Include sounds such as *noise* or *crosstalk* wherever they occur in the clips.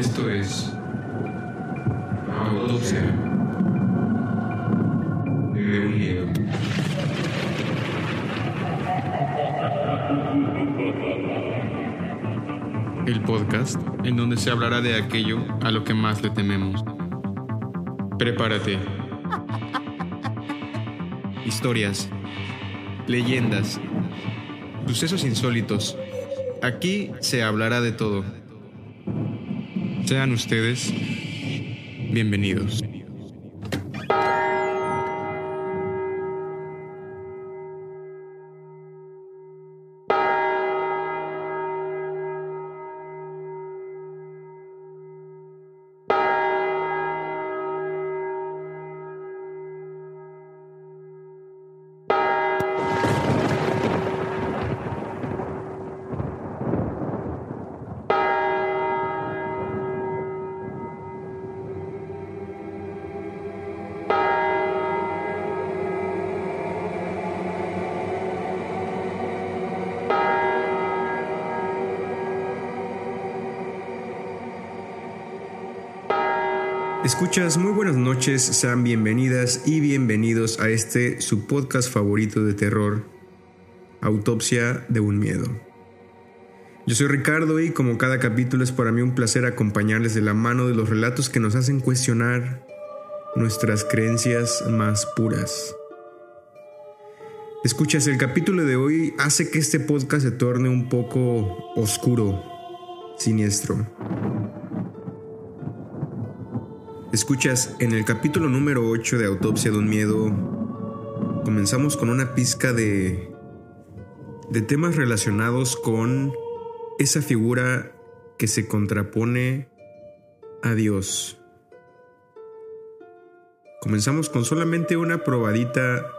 Esto es Autopsia de un. El podcast en donde se hablará de aquello a lo que más le tememos. Prepárate. Historias, leyendas, sucesos insólitos. Aquí se hablará de todo. Sean ustedes bienvenidos. Escuchas, muy buenas noches, sean bienvenidas y bienvenidos a este su podcast favorito de terror, Autopsia de un Miedo. Yo soy Ricardo y como cada capítulo es para mí un placer acompañarles de la mano de los relatos que nos hacen cuestionar nuestras creencias más puras. Escuchas, el capítulo de hoy hace que este podcast se torne un poco oscuro, siniestro. Escuchas, en el capítulo número 8 de Autopsia de un Miedo, comenzamos con una pizca de, de temas relacionados con esa figura que se contrapone a Dios. Comenzamos con solamente una probadita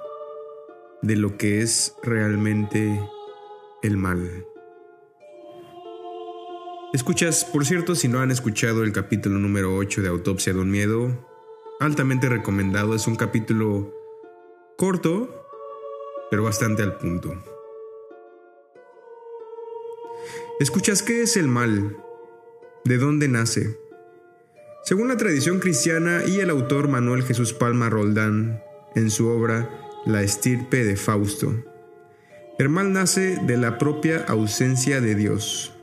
de lo que es realmente el mal. Escuchas, por cierto, si no han escuchado el capítulo número 8 de Autopsia de un Miedo, altamente recomendado, es un capítulo corto, pero bastante al punto. Escuchas, ¿qué es el mal? ¿De dónde nace? Según la tradición cristiana y el autor Manuel Jesús Palma Roldán, en su obra La estirpe de Fausto, el mal nace de la propia ausencia de Dios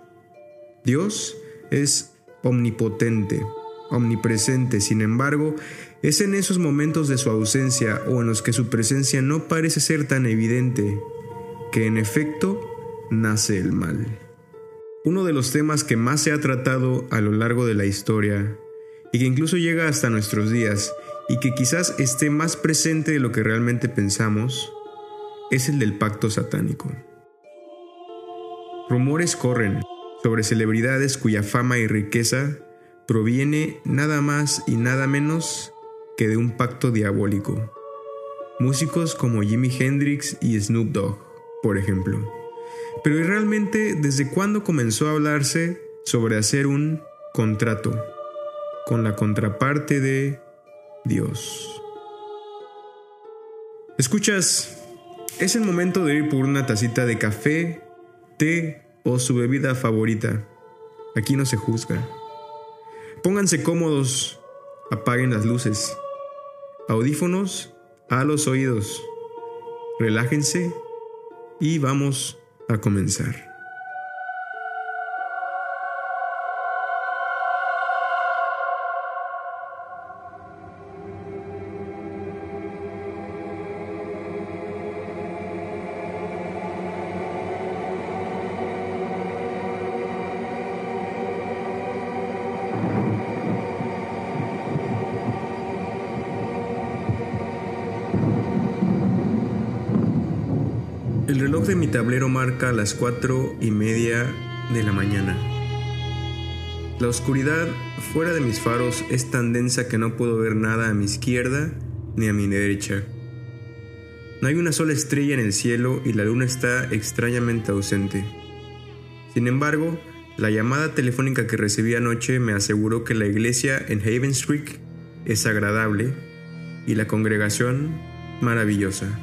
Dios es omnipotente, omnipresente, sin embargo, es en esos momentos de su ausencia o en los que su presencia no parece ser tan evidente que en efecto nace el mal. Uno de los temas que más se ha tratado a lo largo de la historia y que incluso llega hasta nuestros días y que quizás esté más presente de lo que realmente pensamos es el del pacto satánico. Rumores corren sobre celebridades cuya fama y riqueza proviene nada más y nada menos que de un pacto diabólico. Músicos como Jimi Hendrix y Snoop Dogg, por ejemplo. Pero ¿y realmente desde cuándo comenzó a hablarse sobre hacer un contrato con la contraparte de Dios? Escuchas, es el momento de ir por una tacita de café, té o su bebida favorita. Aquí no se juzga. Pónganse cómodos, apaguen las luces, audífonos a los oídos, relájense y vamos a comenzar. Mi tablero marca las cuatro y media de la mañana. La oscuridad fuera de mis faros es tan densa que no puedo ver nada a mi izquierda ni a mi derecha. No hay una sola estrella en el cielo y la luna está extrañamente ausente. Sin embargo, la llamada telefónica que recibí anoche me aseguró que la iglesia en Haven Street es agradable y la congregación maravillosa.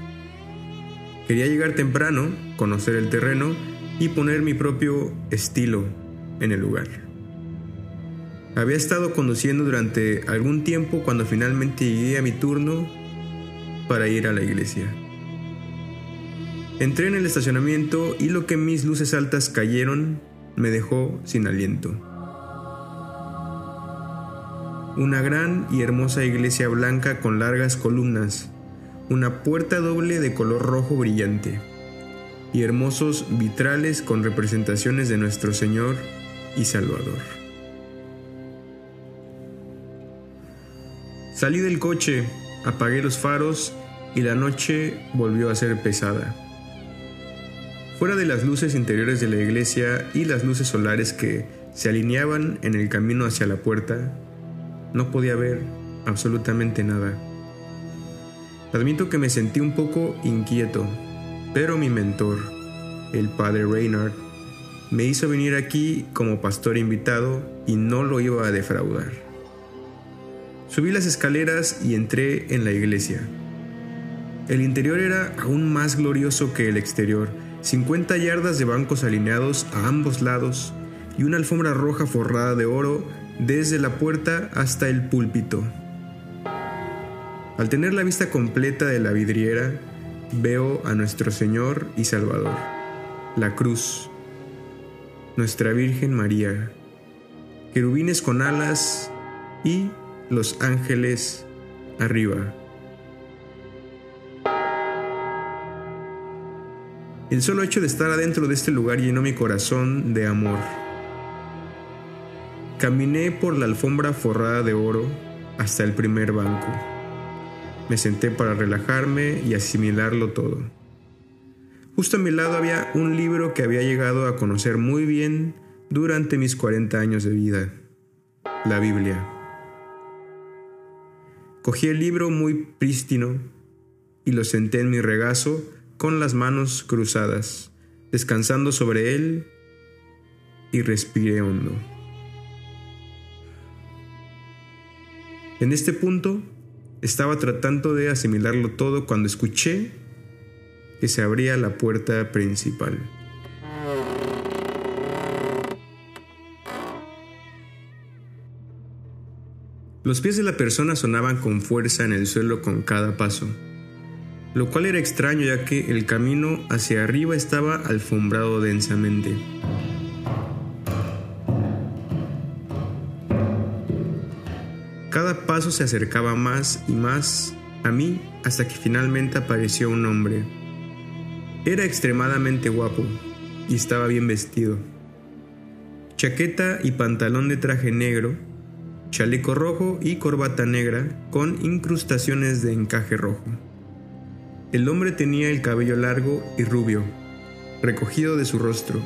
Quería llegar temprano, conocer el terreno y poner mi propio estilo en el lugar. Había estado conduciendo durante algún tiempo cuando finalmente llegué a mi turno para ir a la iglesia. Entré en el estacionamiento y lo que mis luces altas cayeron me dejó sin aliento. Una gran y hermosa iglesia blanca con largas columnas, una puerta doble de color rojo brillante y hermosos vitrales con representaciones de nuestro Señor y Salvador. Salí del coche, apagué los faros y la noche volvió a ser pesada. Fuera de las luces interiores de la iglesia y las luces solares que se alineaban en el camino hacia la puerta, no podía ver absolutamente nada. Admito que me sentí un poco inquieto, pero mi mentor, el padre Reynard, me hizo venir aquí como pastor invitado y no lo iba a defraudar. Subí las escaleras y entré en la iglesia. El interior era aún más glorioso que el exterior, 50 yardas de bancos alineados a ambos lados y una alfombra roja forrada de oro desde la puerta hasta el púlpito. Al tener la vista completa de la vidriera, veo a nuestro Señor y Salvador, la cruz, nuestra Virgen María, querubines con alas y los ángeles arriba. El solo hecho de estar adentro de este lugar llenó mi corazón de amor. Caminé por la alfombra forrada de oro hasta el primer banco. Me senté para relajarme y asimilarlo todo. Justo a mi lado había un libro que había llegado a conocer muy bien durante mis 40 años de vida, la Biblia. Cogí el libro muy prístino y lo senté en mi regazo con las manos cruzadas, descansando sobre él y respiré hondo. En este punto estaba tratando de asimilarlo todo cuando escuché que se abría la puerta principal. Los pies de la persona sonaban con fuerza en el suelo con cada paso, lo cual era extraño ya que el camino hacia arriba estaba alfombrado densamente. Paso se acercaba más y más a mí hasta que finalmente apareció un hombre. Era extremadamente guapo y estaba bien vestido. Chaqueta y pantalón de traje negro, chaleco rojo y corbata negra con incrustaciones de encaje rojo. El hombre tenía el cabello largo y rubio, recogido de su rostro,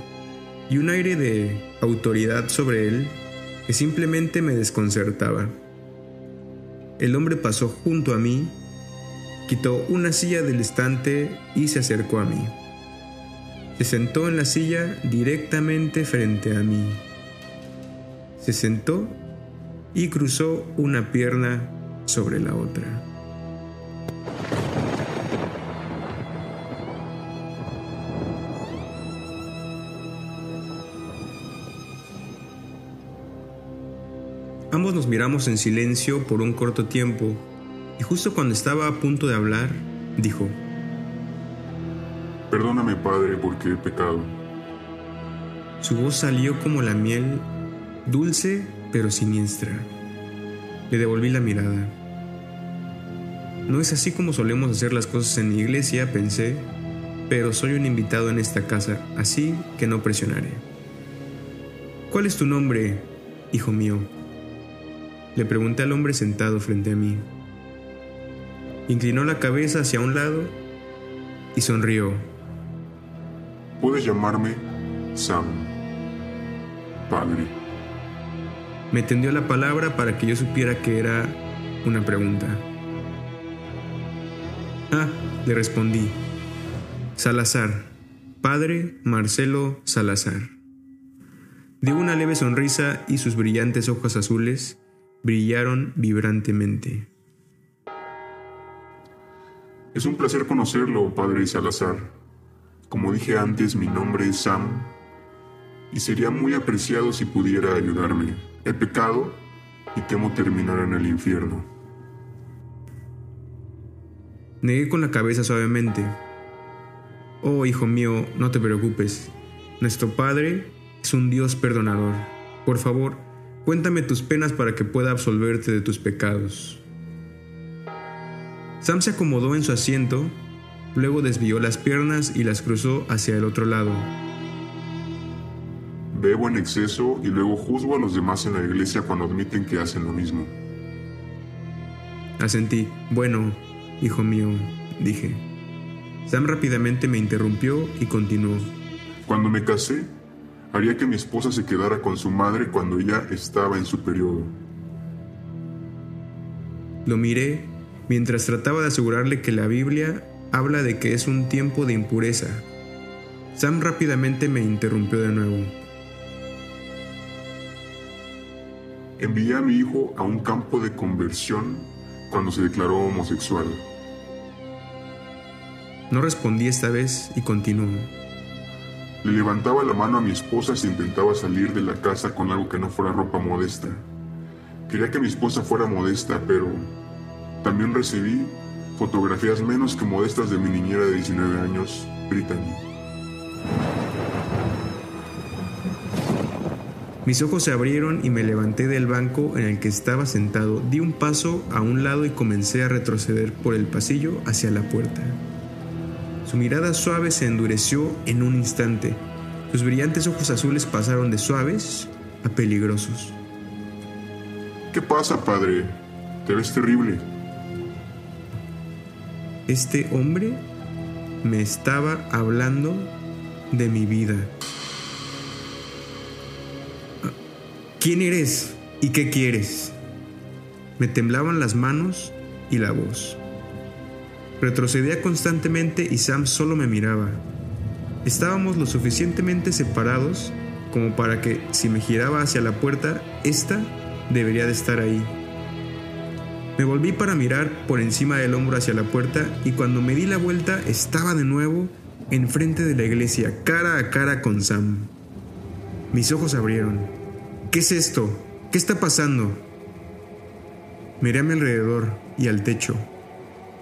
y un aire de autoridad sobre él que simplemente me desconcertaba. El hombre pasó junto a mí, quitó una silla del estante y se acercó a mí. Se sentó en la silla directamente frente a mí. Se sentó y cruzó una pierna sobre la otra. Ambos nos miramos en silencio por un corto tiempo y justo cuando estaba a punto de hablar, dijo, Perdóname, Padre, porque he pecado. Su voz salió como la miel, dulce pero siniestra. Le devolví la mirada. No es así como solemos hacer las cosas en la iglesia, pensé, pero soy un invitado en esta casa, así que no presionaré. ¿Cuál es tu nombre, hijo mío? Le pregunté al hombre sentado frente a mí. Inclinó la cabeza hacia un lado y sonrió. Puedes llamarme Sam, Padre. Me tendió la palabra para que yo supiera que era una pregunta. Ah, le respondí. Salazar, Padre Marcelo Salazar. Dio una leve sonrisa y sus brillantes ojos azules brillaron vibrantemente. Es un placer conocerlo, Padre Salazar. Como dije antes, mi nombre es Sam y sería muy apreciado si pudiera ayudarme. He pecado y temo terminar en el infierno. Negué con la cabeza suavemente. Oh, hijo mío, no te preocupes. Nuestro Padre es un Dios perdonador. Por favor, cuéntame tus penas para que pueda absolverte de tus pecados. Sam se acomodó en su asiento, luego desvió las piernas y las cruzó hacia el otro lado. Bebo en exceso y luego juzgo a los demás en la iglesia cuando admiten que hacen lo mismo. Asentí. Bueno, hijo mío, dije. Sam rápidamente me interrumpió y continuó. Cuando me casé, haría que mi esposa se quedara con su madre cuando ella estaba en su periodo. Lo miré mientras trataba de asegurarle que la Biblia habla de que es un tiempo de impureza. Sam rápidamente me interrumpió de nuevo. Envié a mi hijo a un campo de conversión cuando se declaró homosexual. No respondí esta vez y continuó. Le levantaba la mano a mi esposa si intentaba salir de la casa con algo que no fuera ropa modesta. Quería que mi esposa fuera modesta, pero también recibí fotografías menos que modestas de mi niñera de 19 años, Brittany. Mis ojos se abrieron y me levanté del banco en el que estaba sentado, di un paso a un lado y comencé a retroceder por el pasillo hacia la puerta. Su mirada suave se endureció en un instante. Sus brillantes ojos azules pasaron de suaves a peligrosos. ¿Qué pasa, padre? Te ves terrible. Este hombre me estaba hablando de mi vida. ¿Quién eres y qué quieres? Me temblaban las manos y la voz. Retrocedía constantemente y Sam solo me miraba. Estábamos lo suficientemente separados como para que si me giraba hacia la puerta, esta debería de estar ahí. Me volví para mirar por encima del hombro hacia la puerta y cuando me di la vuelta estaba de nuevo enfrente de la iglesia, cara a cara con Sam. Mis ojos abrieron. ¿Qué es esto? ¿Qué está pasando? Miré a mi alrededor y al techo.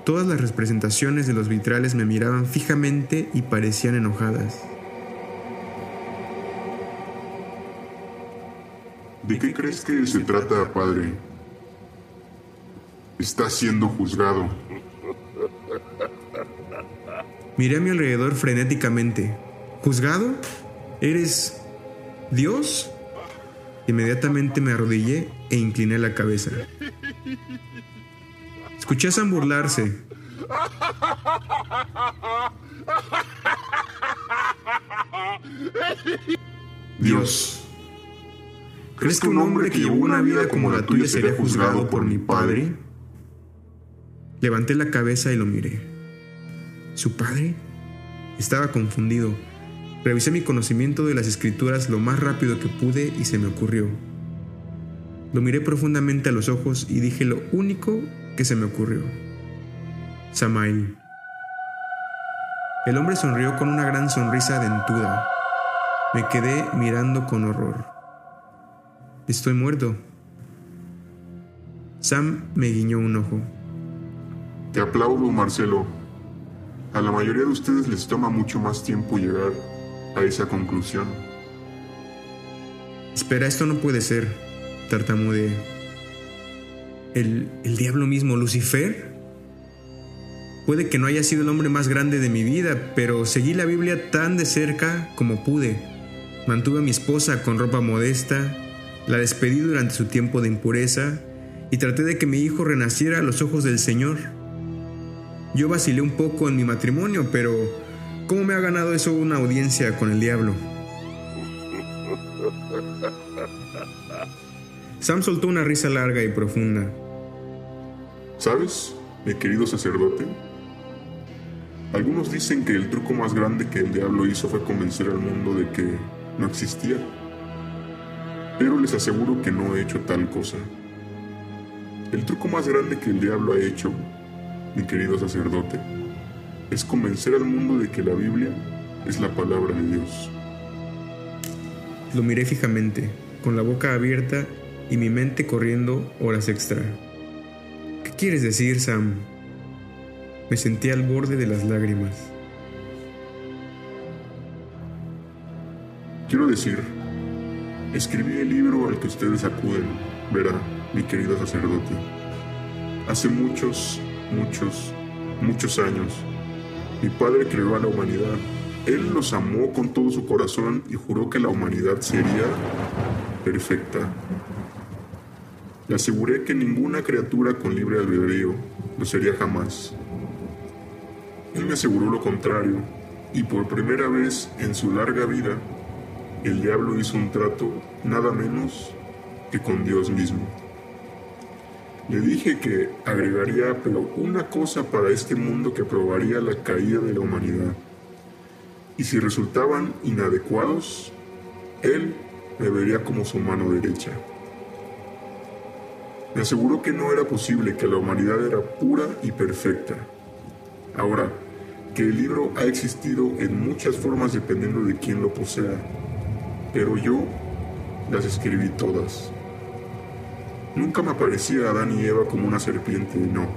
Todas las representaciones de los vitrales me miraban fijamente y parecían enojadas. ¿De qué crees que se trata, padre? Está siendo juzgado. Miré a mi alrededor frenéticamente. ¿Juzgado? ¿Eres Dios? Inmediatamente me arrodillé e incliné la cabeza. Escuché a Sam burlarse. Dios. ¿Crees que un hombre que llevó una vida como la tuya sería juzgado por mi padre? Levanté la cabeza y lo miré. ¿Su padre? Estaba confundido. Revisé mi conocimiento de las escrituras lo más rápido que pude y se me ocurrió. Lo miré profundamente a los ojos y dije lo único que se me ocurrió. Samael. El hombre sonrió con una gran sonrisa dentuda. Me quedé mirando con horror. Estoy muerto. Sam me guiñó un ojo. Te aplaudo, Marcelo. A la mayoría de ustedes les toma mucho más tiempo llegar a esa conclusión. Espera, esto no puede ser, tartamudeé. ¿El, ¿El diablo mismo, Lucifer? Puede que no haya sido el hombre más grande de mi vida, pero seguí la Biblia tan de cerca como pude. Mantuve a mi esposa con ropa modesta, la despedí durante su tiempo de impureza y traté de que mi hijo renaciera a los ojos del Señor. Yo vacilé un poco en mi matrimonio, pero ¿cómo me ha ganado eso una audiencia con el diablo? Sam soltó una risa larga y profunda. ¿Sabes, mi querido sacerdote? Algunos dicen que el truco más grande que el diablo hizo fue convencer al mundo de que no existía. Pero les aseguro que no he hecho tal cosa. El truco más grande que el diablo ha hecho, mi querido sacerdote, es convencer al mundo de que la Biblia es la palabra de Dios. Lo miré fijamente, con la boca abierta y mi mente corriendo horas extra. ¿Qué quieres decir, Sam? Me sentí al borde de las lágrimas. Quiero decir, escribí el libro al que ustedes acuden, verá, mi querido sacerdote. Hace muchos, muchos, muchos años, mi padre creó a la humanidad. Él los amó con todo su corazón y juró que la humanidad sería perfecta. Le aseguré que ninguna criatura con libre albedrío lo sería jamás. Él me aseguró lo contrario, y por primera vez en su larga vida, el diablo hizo un trato nada menos que con Dios mismo. Le dije que agregaría pero una cosa para este mundo que probaría la caída de la humanidad. Y si resultaban inadecuados, él me vería como su mano derecha. Me aseguró que no era posible, que la humanidad era pura y perfecta. Ahora, que el libro ha existido en muchas formas dependiendo de quién lo posea, pero yo las escribí todas. Nunca me aparecía Adán y Eva como una serpiente, no.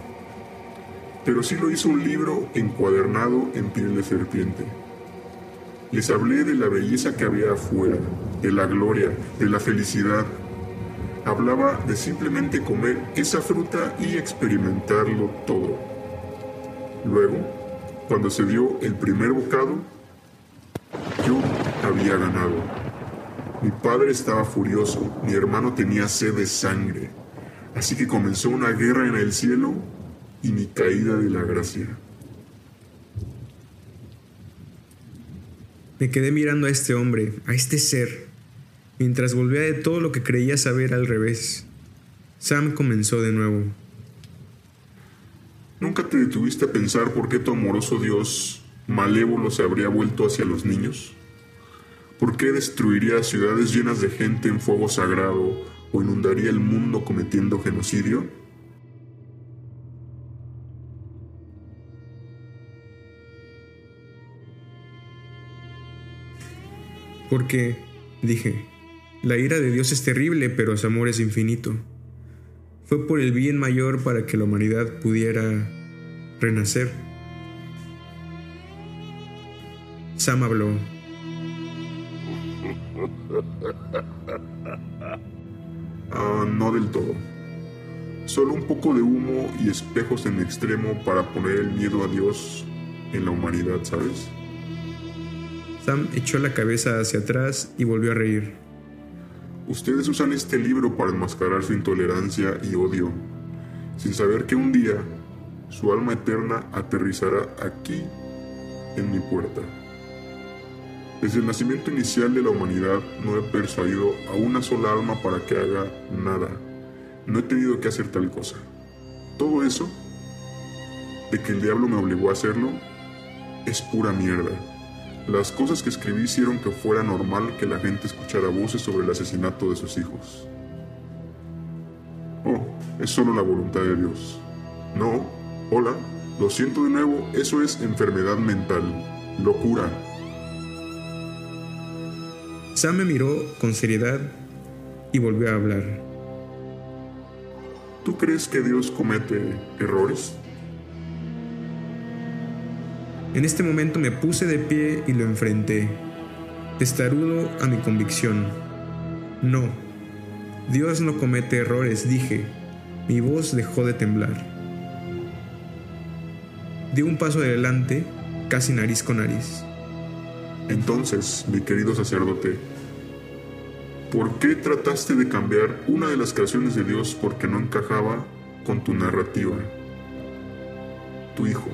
Pero sí lo hizo un libro encuadernado en piel de serpiente. Les hablé de la belleza que había afuera, de la gloria, de la felicidad. Hablaba de simplemente comer esa fruta y experimentarlo todo. Luego, cuando se dio el primer bocado, yo había ganado. Mi padre estaba furioso, mi hermano tenía sed de sangre, así que comenzó una guerra en el cielo y mi caída de la gracia. Me quedé mirando a este hombre, a este ser, mientras volvía de todo lo que creía saber al revés. Sam comenzó de nuevo. ¿Nunca te detuviste a pensar por qué tu amoroso Dios malévolo se habría vuelto hacia los niños? ¿Por qué destruiría ciudades llenas de gente en fuego sagrado o inundaría el mundo cometiendo genocidio? Porque, dije, la ira de Dios es terrible, pero su amor es infinito. Fue por el bien mayor para que la humanidad pudiera renacer. Sam habló. *laughs* Ah, no del todo. Solo un poco de humo y espejos en extremo para poner el miedo a Dios en la humanidad, ¿sabes? Sam echó la cabeza hacia atrás y volvió a reír. Ustedes usan este libro para enmascarar su intolerancia y odio, sin saber que un día su alma eterna aterrizará aquí, en mi puerta. Desde el nacimiento inicial de la humanidad no he persuadido a una sola alma para que haga nada. No he tenido que hacer tal cosa. Todo eso, de que el diablo me obligó a hacerlo, es pura mierda. Las cosas que escribí hicieron que fuera normal que la gente escuchara voces sobre el asesinato de sus hijos. Oh, es solo la voluntad de Dios. No, hola, lo siento de nuevo, eso es enfermedad mental, locura, Sam me miró con seriedad y volvió a hablar. ¿Tú crees que Dios comete errores? En este momento me puse de pie y lo enfrenté, testarudo a mi convicción. No, Dios no comete errores, dije. Mi voz dejó de temblar. Di un paso adelante, casi nariz con nariz. Entonces, mi querido sacerdote, ¿por qué trataste de cambiar una de las creaciones de Dios porque no encajaba con tu narrativa? Tu hijo.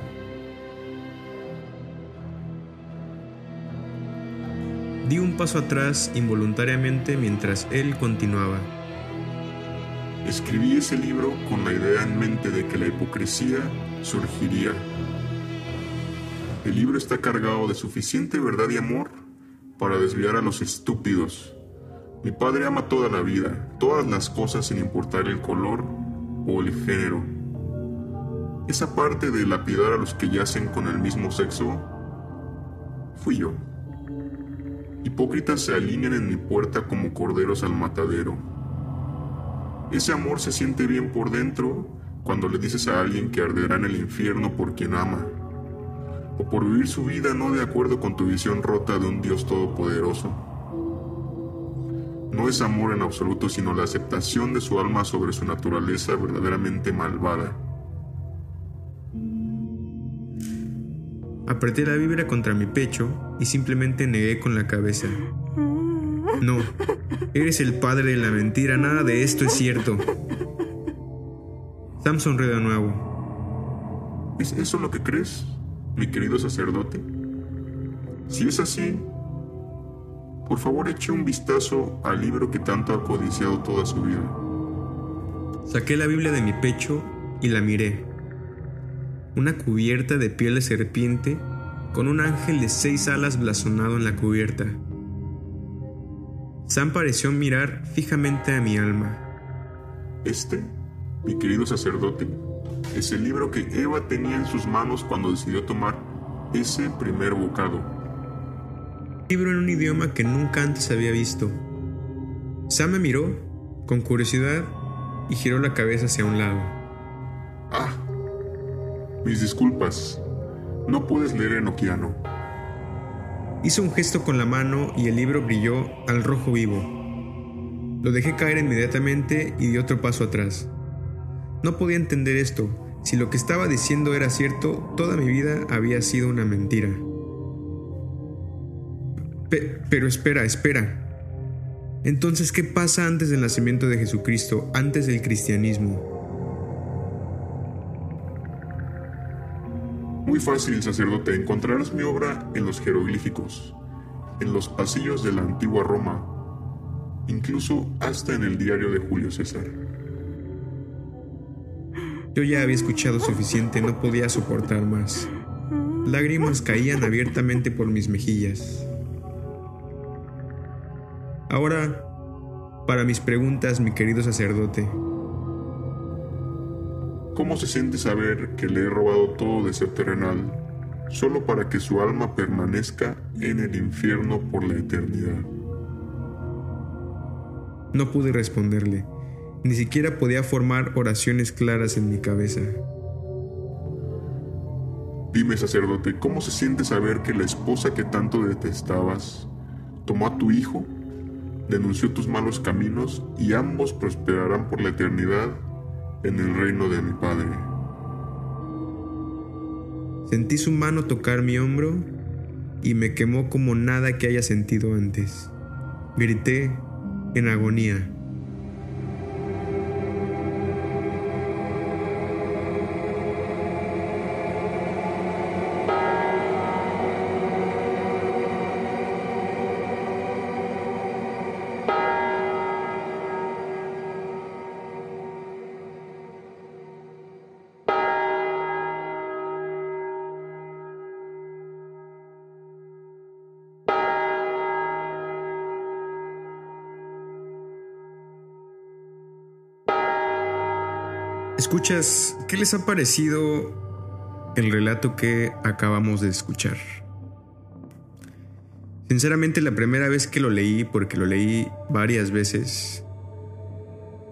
Di un paso atrás involuntariamente mientras él continuaba. Escribí ese libro con la idea en mente de que la hipocresía surgiría el libro está cargado de suficiente verdad y amor para desviar a los estúpidos. Mi padre ama toda la vida, todas las cosas sin importar el color o el género. Esa parte de lapidar a los que yacen con el mismo sexo fui yo. Hipócritas se alinean en mi puerta como corderos al matadero. Ese amor se siente bien por dentro cuando le dices a alguien que arderá en el infierno por quien ama, o por vivir su vida no de acuerdo con tu visión rota de un Dios todopoderoso. No es amor en absoluto, sino la aceptación de su alma sobre su naturaleza verdaderamente malvada. Apreté la vibra contra mi pecho y simplemente negué con la cabeza. No, eres el padre de la mentira, nada de esto es cierto. Sam sonrió de nuevo. ¿Es eso lo que crees, mi querido sacerdote? Si es así, por favor eche un vistazo al libro que tanto ha codiciado toda su vida. Saqué la Biblia de mi pecho y la miré. Una cubierta de piel de serpiente con un ángel de seis alas blasonado en la cubierta. Sam pareció mirar fijamente a mi alma. Este, mi querido sacerdote, es el libro que Eva tenía en sus manos cuando decidió tomar ese primer bocado. Libro en un idioma que nunca antes había visto. Sam me miró con curiosidad y giró la cabeza hacia un lado. Mis disculpas. No puedes leer enoquiano. Hizo un gesto con la mano y el libro brilló al rojo vivo. Lo dejé caer inmediatamente y di otro paso atrás. No podía entender esto. Si lo que estaba diciendo era cierto, toda mi vida había sido una mentira. pero espera, espera. Entonces, ¿qué pasa antes del nacimiento de Jesucristo, antes del cristianismo? Muy fácil, sacerdote, encontrarás mi obra en los jeroglíficos, en los pasillos de la antigua Roma, incluso hasta en el diario de Julio César. Yo ya había escuchado suficiente, no podía soportar más. Lágrimas caían abiertamente por mis mejillas. Ahora, para mis preguntas, mi querido sacerdote, ¿Cómo se siente saber que le he robado todo de ser terrenal, solo para que su alma permanezca en el infierno por la eternidad? No pude responderle, ni siquiera podía formar oraciones claras en mi cabeza. Dime, sacerdote, ¿cómo se siente saber que la esposa que tanto detestabas tomó a tu hijo, denunció tus malos caminos y ambos prosperarán por la eternidad en el reino de mi Padre. Sentí su mano tocar mi hombro y me quemó como nada que haya sentido antes. Grité en agonía. Escuchas, ¿qué les ha parecido el relato que acabamos de escuchar? Sinceramente la primera vez que lo leí, porque lo leí varias veces,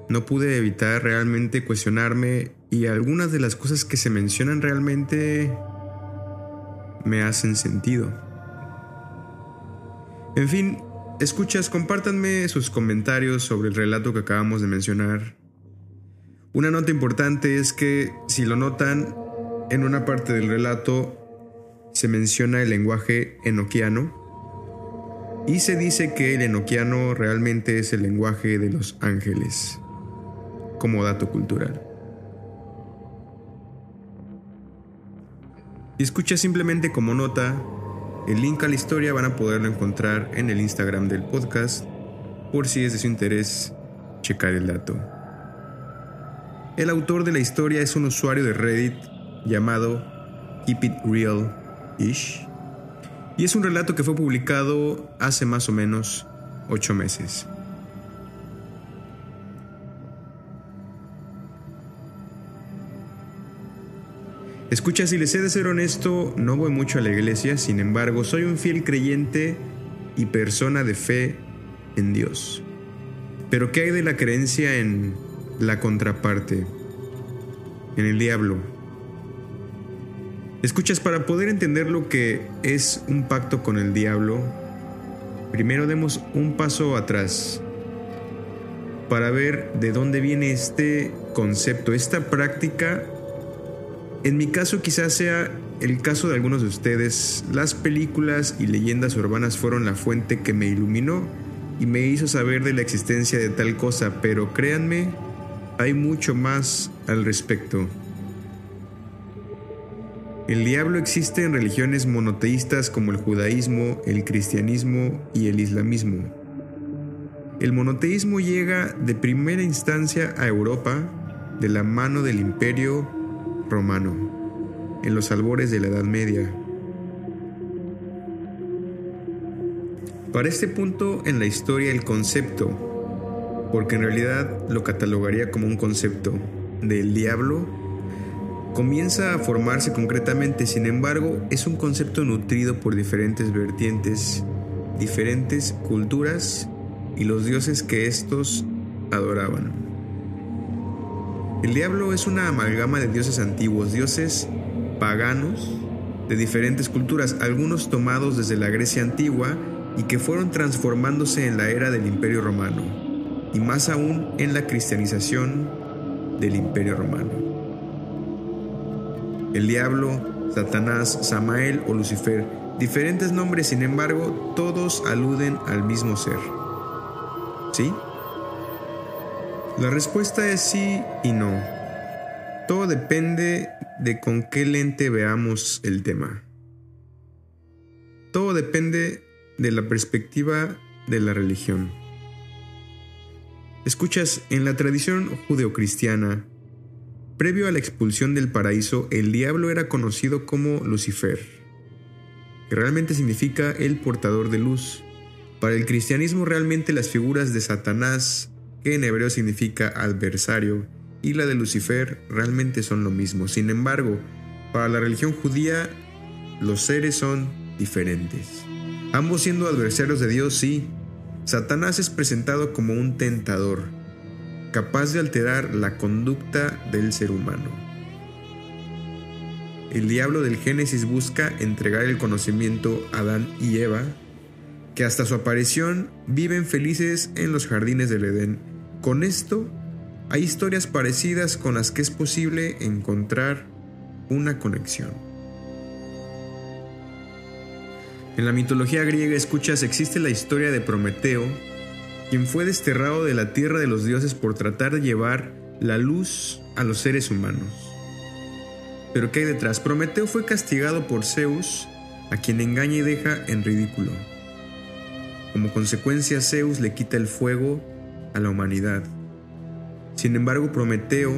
no pude evitar realmente cuestionarme y algunas de las cosas que se mencionan realmente me hacen sentido. En fin, escuchas, compártanme sus comentarios sobre el relato que acabamos de mencionar una nota importante es que, si lo notan, en una parte del relato se menciona el lenguaje enoquiano y se dice que el enoquiano realmente es el lenguaje de los ángeles, como dato cultural. Y escucha simplemente como nota, el link a la historia van a poderlo encontrar en el Instagram del podcast, por si es de su interés checar el dato. El autor de la historia es un usuario de Reddit llamado Keep It Real Ish y es un relato que fue publicado hace más o menos ocho meses. Escucha, si les he de ser honesto, no voy mucho a la iglesia, sin embargo, soy un fiel creyente y persona de fe en Dios. Pero ¿qué hay de la creencia en la contraparte, en el diablo. Escuchas, para poder entender lo que es un pacto con el diablo, primero demos un paso atrás para ver de dónde viene este concepto, esta práctica. En mi caso quizás sea el caso de algunos de ustedes. Las películas y leyendas urbanas fueron la fuente que me iluminó y me hizo saber de la existencia de tal cosa, pero créanme, hay mucho más al respecto. El diablo existe en religiones monoteístas como el judaísmo, el cristianismo y el islamismo. El monoteísmo llega de primera instancia a Europa de la mano del imperio romano, en los albores de la Edad Media. Para este punto en la historia el concepto, porque en realidad lo catalogaría como un concepto del diablo, comienza a formarse concretamente, sin embargo es un concepto nutrido por diferentes vertientes, diferentes culturas y los dioses que éstos adoraban. El diablo es una amalgama de dioses antiguos, dioses paganos de diferentes culturas, algunos tomados desde la Grecia antigua y que fueron transformándose en la era del Imperio Romano, y más aún en la cristianización del Imperio Romano. El diablo, Satanás, Samael o Lucifer, diferentes nombres, sin embargo, todos aluden al mismo ser. ¿Sí? La respuesta es sí y no. Todo depende de con qué lente veamos el tema. Todo depende de la perspectiva de la religión. Escuchas, en la tradición judeocristiana, previo a la expulsión del paraíso, el diablo era conocido como Lucifer, que realmente significa el portador de luz. Para el cristianismo realmente las figuras de Satanás, que en hebreo significa adversario, y la de Lucifer realmente son lo mismo. Sin embargo, para la religión judía, los seres son diferentes. Ambos siendo adversarios de Dios, sí. Satanás es presentado como un tentador, capaz de alterar la conducta del ser humano. El diablo del Génesis busca entregar el conocimiento a Adán y Eva que hasta su aparición viven felices en los jardines del Edén. Con esto, hay historias parecidas con las que es posible encontrar una conexión. En la mitología griega escuchas existe la historia de Prometeo, quien fue desterrado de la tierra de los dioses por tratar de llevar la luz a los seres humanos. Pero ¿qué hay detrás? Prometeo fue castigado por Zeus, a quien engaña y deja en ridículo. Como consecuencia, Zeus le quita el fuego a la humanidad. Sin embargo, Prometeo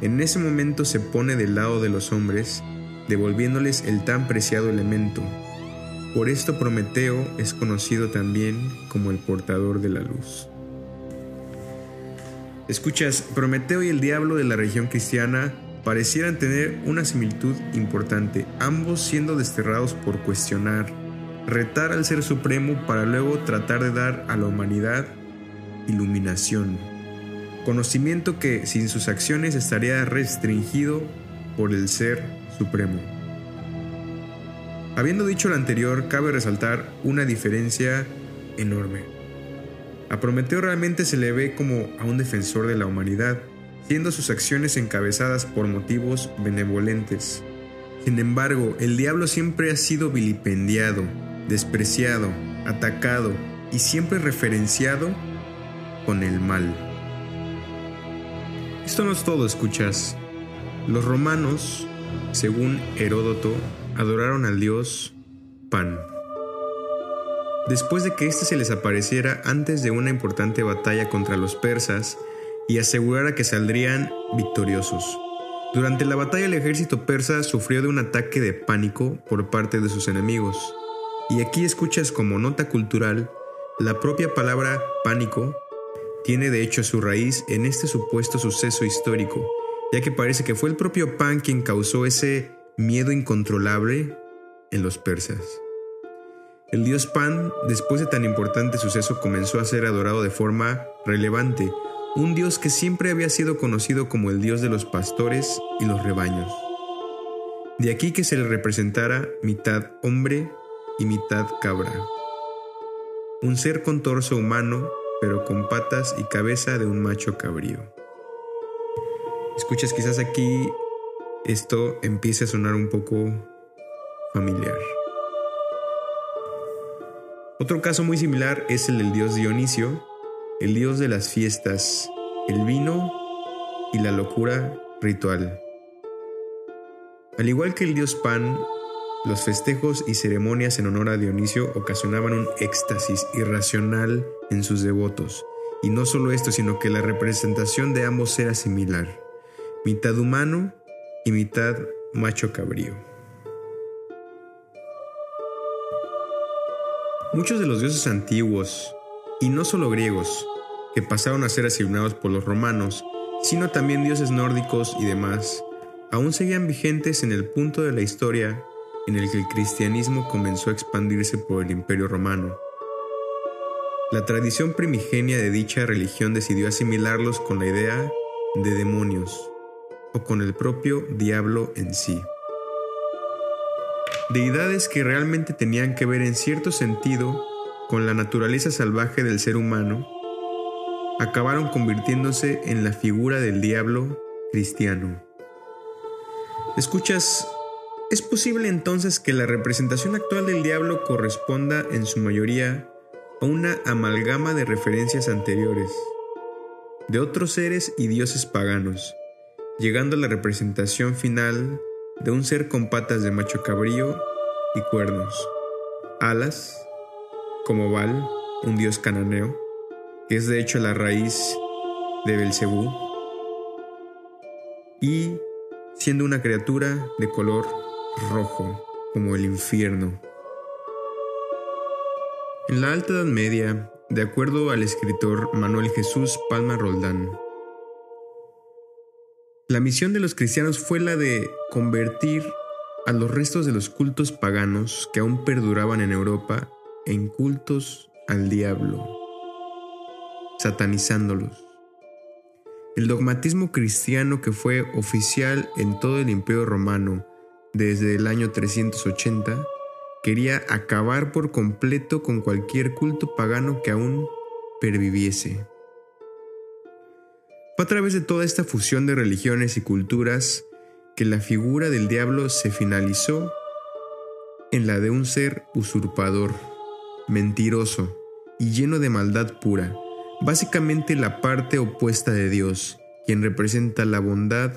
en ese momento se pone del lado de los hombres, devolviéndoles el tan preciado elemento. Por esto Prometeo es conocido también como el portador de la luz. Escuchas, Prometeo y el diablo de la región cristiana parecieran tener una similitud importante, ambos siendo desterrados por cuestionar, retar al Ser Supremo para luego tratar de dar a la humanidad iluminación, conocimiento que sin sus acciones estaría restringido por el Ser Supremo. Habiendo dicho lo anterior, cabe resaltar una diferencia enorme. A Prometeo realmente se le ve como a un defensor de la humanidad, siendo sus acciones encabezadas por motivos benevolentes. Sin embargo, el diablo siempre ha sido vilipendiado, despreciado, atacado y siempre referenciado con el mal. Esto no es todo, escuchas. Los romanos, según Heródoto, adoraron al dios Pan. Después de que éste se les apareciera antes de una importante batalla contra los persas y asegurara que saldrían victoriosos. Durante la batalla el ejército persa sufrió de un ataque de pánico por parte de sus enemigos. Y aquí escuchas como nota cultural, la propia palabra pánico tiene de hecho su raíz en este supuesto suceso histórico, ya que parece que fue el propio Pan quien causó ese miedo incontrolable en los persas. El dios Pan, después de tan importante suceso, comenzó a ser adorado de forma relevante, un Dios que siempre había sido conocido como el Dios de los pastores y los rebaños. De aquí que se le representara mitad hombre y mitad cabra. Un ser con torso humano, pero con patas y cabeza de un macho cabrío. Escuchas quizás aquí esto empiece a sonar un poco familiar. Otro caso muy similar es el del dios Dionisio, el dios de las fiestas, el vino y la locura ritual. Al igual que el dios Pan, los festejos y ceremonias en honor a Dionisio ocasionaban un éxtasis irracional en sus devotos. Y no solo esto, sino que la representación de ambos era similar, mitad humano y mitad macho cabrío. Muchos de los dioses antiguos, y no solo griegos, que pasaron a ser asignados por los romanos, sino también dioses nórdicos y demás, aún seguían vigentes en el punto de la historia en el que el cristianismo comenzó a expandirse por el imperio romano. La tradición primigenia de dicha religión decidió asimilarlos con la idea de demonios o con el propio diablo en sí. Deidades que realmente tenían que ver en cierto sentido con la naturaleza salvaje del ser humano acabaron convirtiéndose en la figura del diablo cristiano. Escuchas, ¿es posible entonces que la representación actual del diablo corresponda en su mayoría a una amalgama de referencias anteriores, de otros seres y dioses paganos, llegando a la representación final de un ser con patas de macho cabrío y cuernos, alas, como Baal, un dios cananeo, que es de hecho la raíz de Belcebú, y siendo una criatura de color rojo, como el infierno. En la Alta Edad Media, de acuerdo al escritor Manuel Jesús Palma Roldán, la misión de los cristianos fue la de convertir a los restos de los cultos paganos que aún perduraban en Europa en cultos al diablo satanizándolos. El dogmatismo cristiano que fue oficial en todo el imperio romano desde el año 380 quería acabar por completo con cualquier culto pagano que aún perviviese. Fue a través de toda esta fusión de religiones y culturas que la figura del diablo se finalizó en la de un ser usurpador, mentiroso y lleno de maldad pura, básicamente la parte opuesta de Dios, quien representa la bondad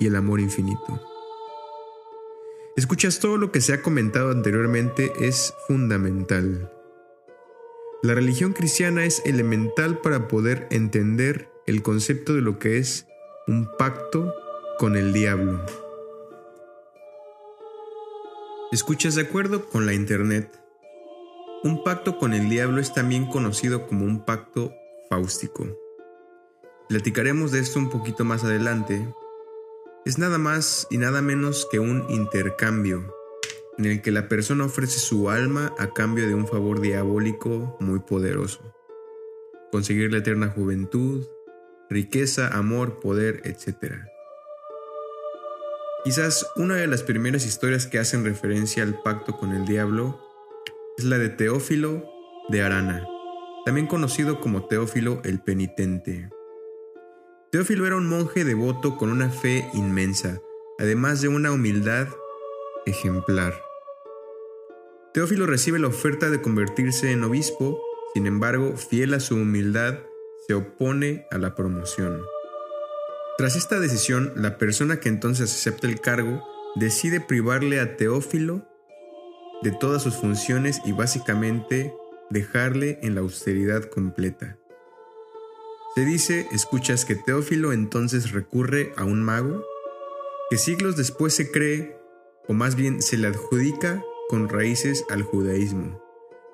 y el amor infinito. Escuchas todo lo que se ha comentado anteriormente es fundamental. La religión cristiana es elemental para poder entender el concepto de lo que es un pacto con el diablo. Escuchas de acuerdo con la Internet. Un pacto con el diablo es también conocido como un pacto Platicaremos de esto un poquito más adelante. Es nada más y nada menos que un intercambio, en el que la persona ofrece su alma a cambio de un favor diabólico muy poderoso. Conseguir la eterna juventud, riqueza, amor, poder, etc. Quizás una de las primeras historias que hacen referencia al pacto con el diablo es la de Teófilo de Arana también conocido como Teófilo el Penitente. Teófilo era un monje devoto con una fe inmensa, además de una humildad ejemplar. Teófilo recibe la oferta de convertirse en obispo, sin embargo, fiel a su humildad, se opone a la promoción. Tras esta decisión, la persona que entonces acepta el cargo decide privarle a Teófilo de todas sus funciones y básicamente dejarle en la austeridad completa. Se dice, escuchas, que Teófilo entonces recurre a un mago, que siglos después se cree, o más bien se le adjudica con raíces al judaísmo.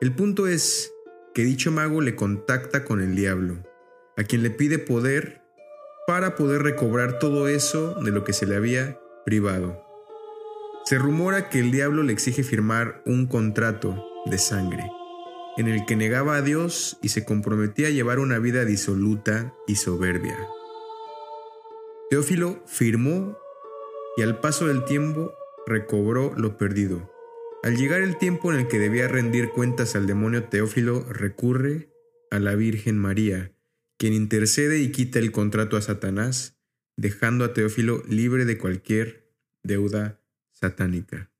El punto es que dicho mago le contacta con el diablo, a quien le pide poder para poder recobrar todo eso de lo que se le había privado. Se rumora que el diablo le exige firmar un contrato de sangre en el que negaba a Dios y se comprometía a llevar una vida disoluta y soberbia. Teófilo firmó y al paso del tiempo recobró lo perdido. Al llegar el tiempo en el que debía rendir cuentas al demonio Teófilo, recurre a la Virgen María, quien intercede y quita el contrato a Satanás, dejando a Teófilo libre de cualquier deuda satánica.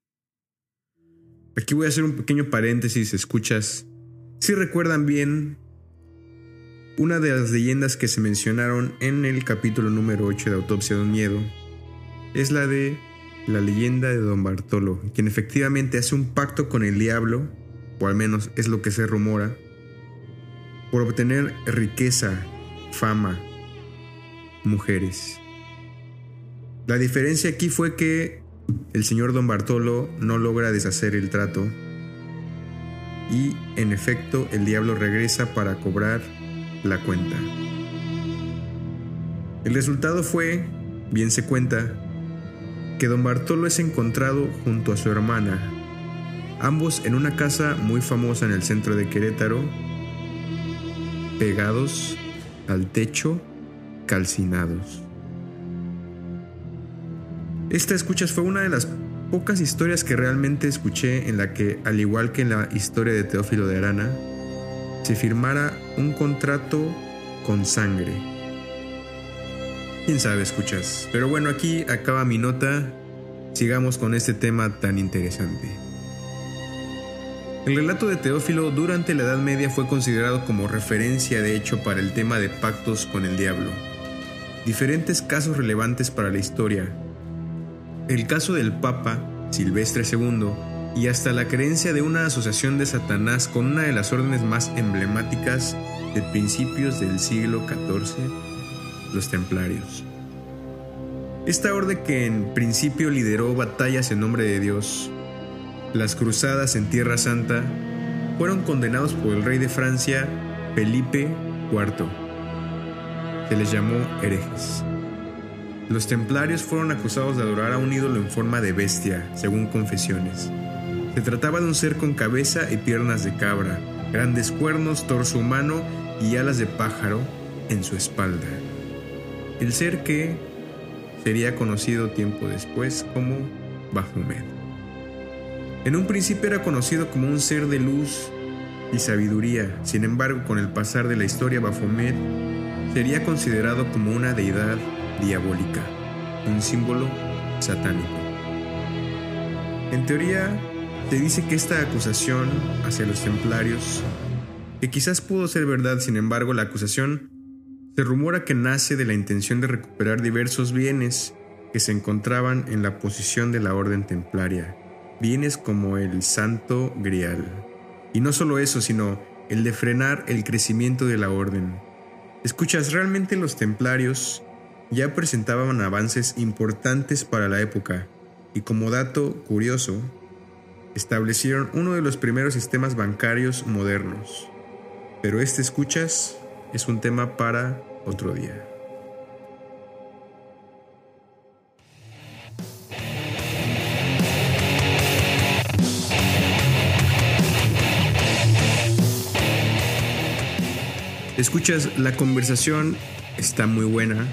Aquí voy a hacer un pequeño paréntesis, escuchas. Si recuerdan bien, una de las leyendas que se mencionaron en el capítulo número 8 de Autopsia de un Miedo es la de la leyenda de Don Bartolo, quien efectivamente hace un pacto con el diablo, o al menos es lo que se rumora, por obtener riqueza, fama, mujeres. La diferencia aquí fue que el señor don Bartolo no logra deshacer el trato y en efecto el diablo regresa para cobrar la cuenta. El resultado fue, bien se cuenta, que don Bartolo es encontrado junto a su hermana, ambos en una casa muy famosa en el centro de Querétaro, pegados al techo, calcinados. Esta escuchas fue una de las pocas historias que realmente escuché en la que, al igual que en la historia de Teófilo de Arana, se firmara un contrato con sangre. Quién sabe, escuchas. Pero bueno, aquí acaba mi nota. Sigamos con este tema tan interesante. El relato de Teófilo durante la Edad Media fue considerado como referencia de hecho para el tema de pactos con el diablo. Diferentes casos relevantes para la historia, el caso del Papa Silvestre II y hasta la creencia de una asociación de Satanás con una de las órdenes más emblemáticas de principios del siglo XIV, los templarios. Esta orden que en principio lideró batallas en nombre de Dios, las cruzadas en Tierra Santa, fueron condenados por el rey de Francia, Felipe IV. Se les llamó herejes. Los templarios fueron acusados de adorar a un ídolo en forma de bestia, según confesiones. Se trataba de un ser con cabeza y piernas de cabra, grandes cuernos, torso humano y alas de pájaro en su espalda. El ser que sería conocido tiempo después como Baphomet. En un principio era conocido como un ser de luz y sabiduría, sin embargo con el pasar de la historia Baphomet sería considerado como una deidad diabólica, un símbolo satánico. En teoría, se dice que esta acusación hacia los templarios, que quizás pudo ser verdad, sin embargo, la acusación se rumora que nace de la intención de recuperar diversos bienes que se encontraban en la posición de la orden templaria, bienes como el Santo Grial. Y no solo eso, sino el de frenar el crecimiento de la orden. Escuchas, realmente los templarios ya presentaban avances importantes para la época y como dato curioso, establecieron uno de los primeros sistemas bancarios modernos. Pero este escuchas es un tema para otro día. Escuchas, la conversación está muy buena,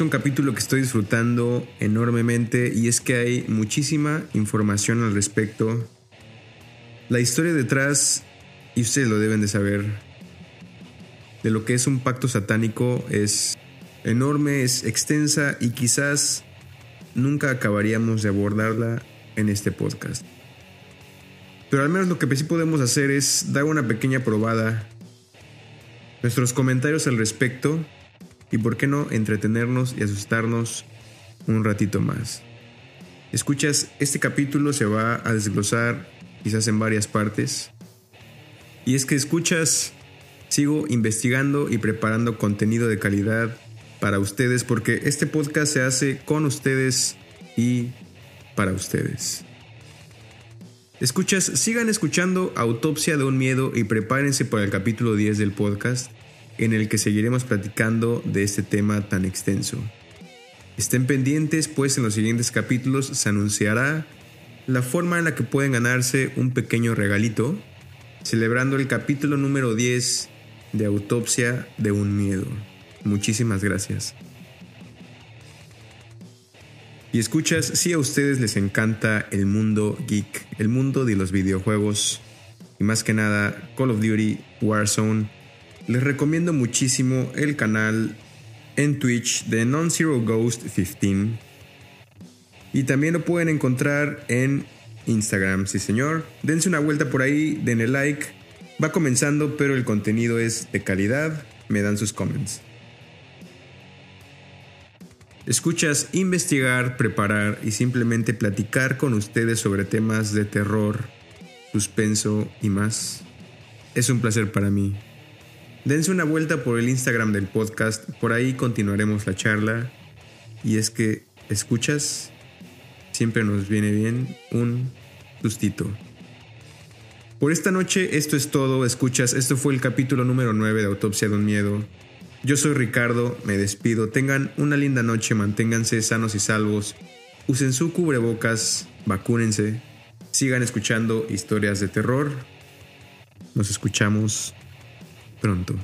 un capítulo que estoy disfrutando enormemente y es que hay muchísima información al respecto. La historia detrás, y ustedes lo deben de saber, de lo que es un pacto satánico es enorme, es extensa y quizás nunca acabaríamos de abordarla en este podcast. Pero al menos lo que sí podemos hacer es dar una pequeña probada. Nuestros comentarios al respecto y por qué no entretenernos y asustarnos un ratito más. Escuchas, este capítulo se va a desglosar quizás en varias partes. Y es que escuchas, sigo investigando y preparando contenido de calidad para ustedes porque este podcast se hace con ustedes y para ustedes. Escuchas, sigan escuchando Autopsia de un Miedo y prepárense para el capítulo 10 del podcast en el que seguiremos platicando de este tema tan extenso. Estén pendientes, pues en los siguientes capítulos se anunciará la forma en la que pueden ganarse un pequeño regalito celebrando el capítulo número 10 de Autopsia de un Miedo. Muchísimas gracias. Y escuchas, si a ustedes les encanta el mundo geek, el mundo de los videojuegos, y más que nada Call of Duty Warzone, les recomiendo muchísimo el canal en Twitch de Non-Zero Ghost 15. Y también lo pueden encontrar en Instagram, sí señor. Dense una vuelta por ahí, denle like. Va comenzando, pero el contenido es de calidad. Me dan sus comments. Escuchas investigar, preparar y simplemente platicar con ustedes sobre temas de terror, suspenso y más. Es un placer para mí. Dense una vuelta por el Instagram del podcast, por ahí continuaremos la charla. Y es que, ¿escuchas? Siempre nos viene bien un sustito. Por esta noche esto es todo, escuchas, esto fue el capítulo número 9 de Autopsia de un Miedo. Yo soy Ricardo, me despido. Tengan una linda noche, manténganse sanos y salvos. Usen su cubrebocas, vacúnense. Sigan escuchando historias de terror. Nos escuchamos pronto.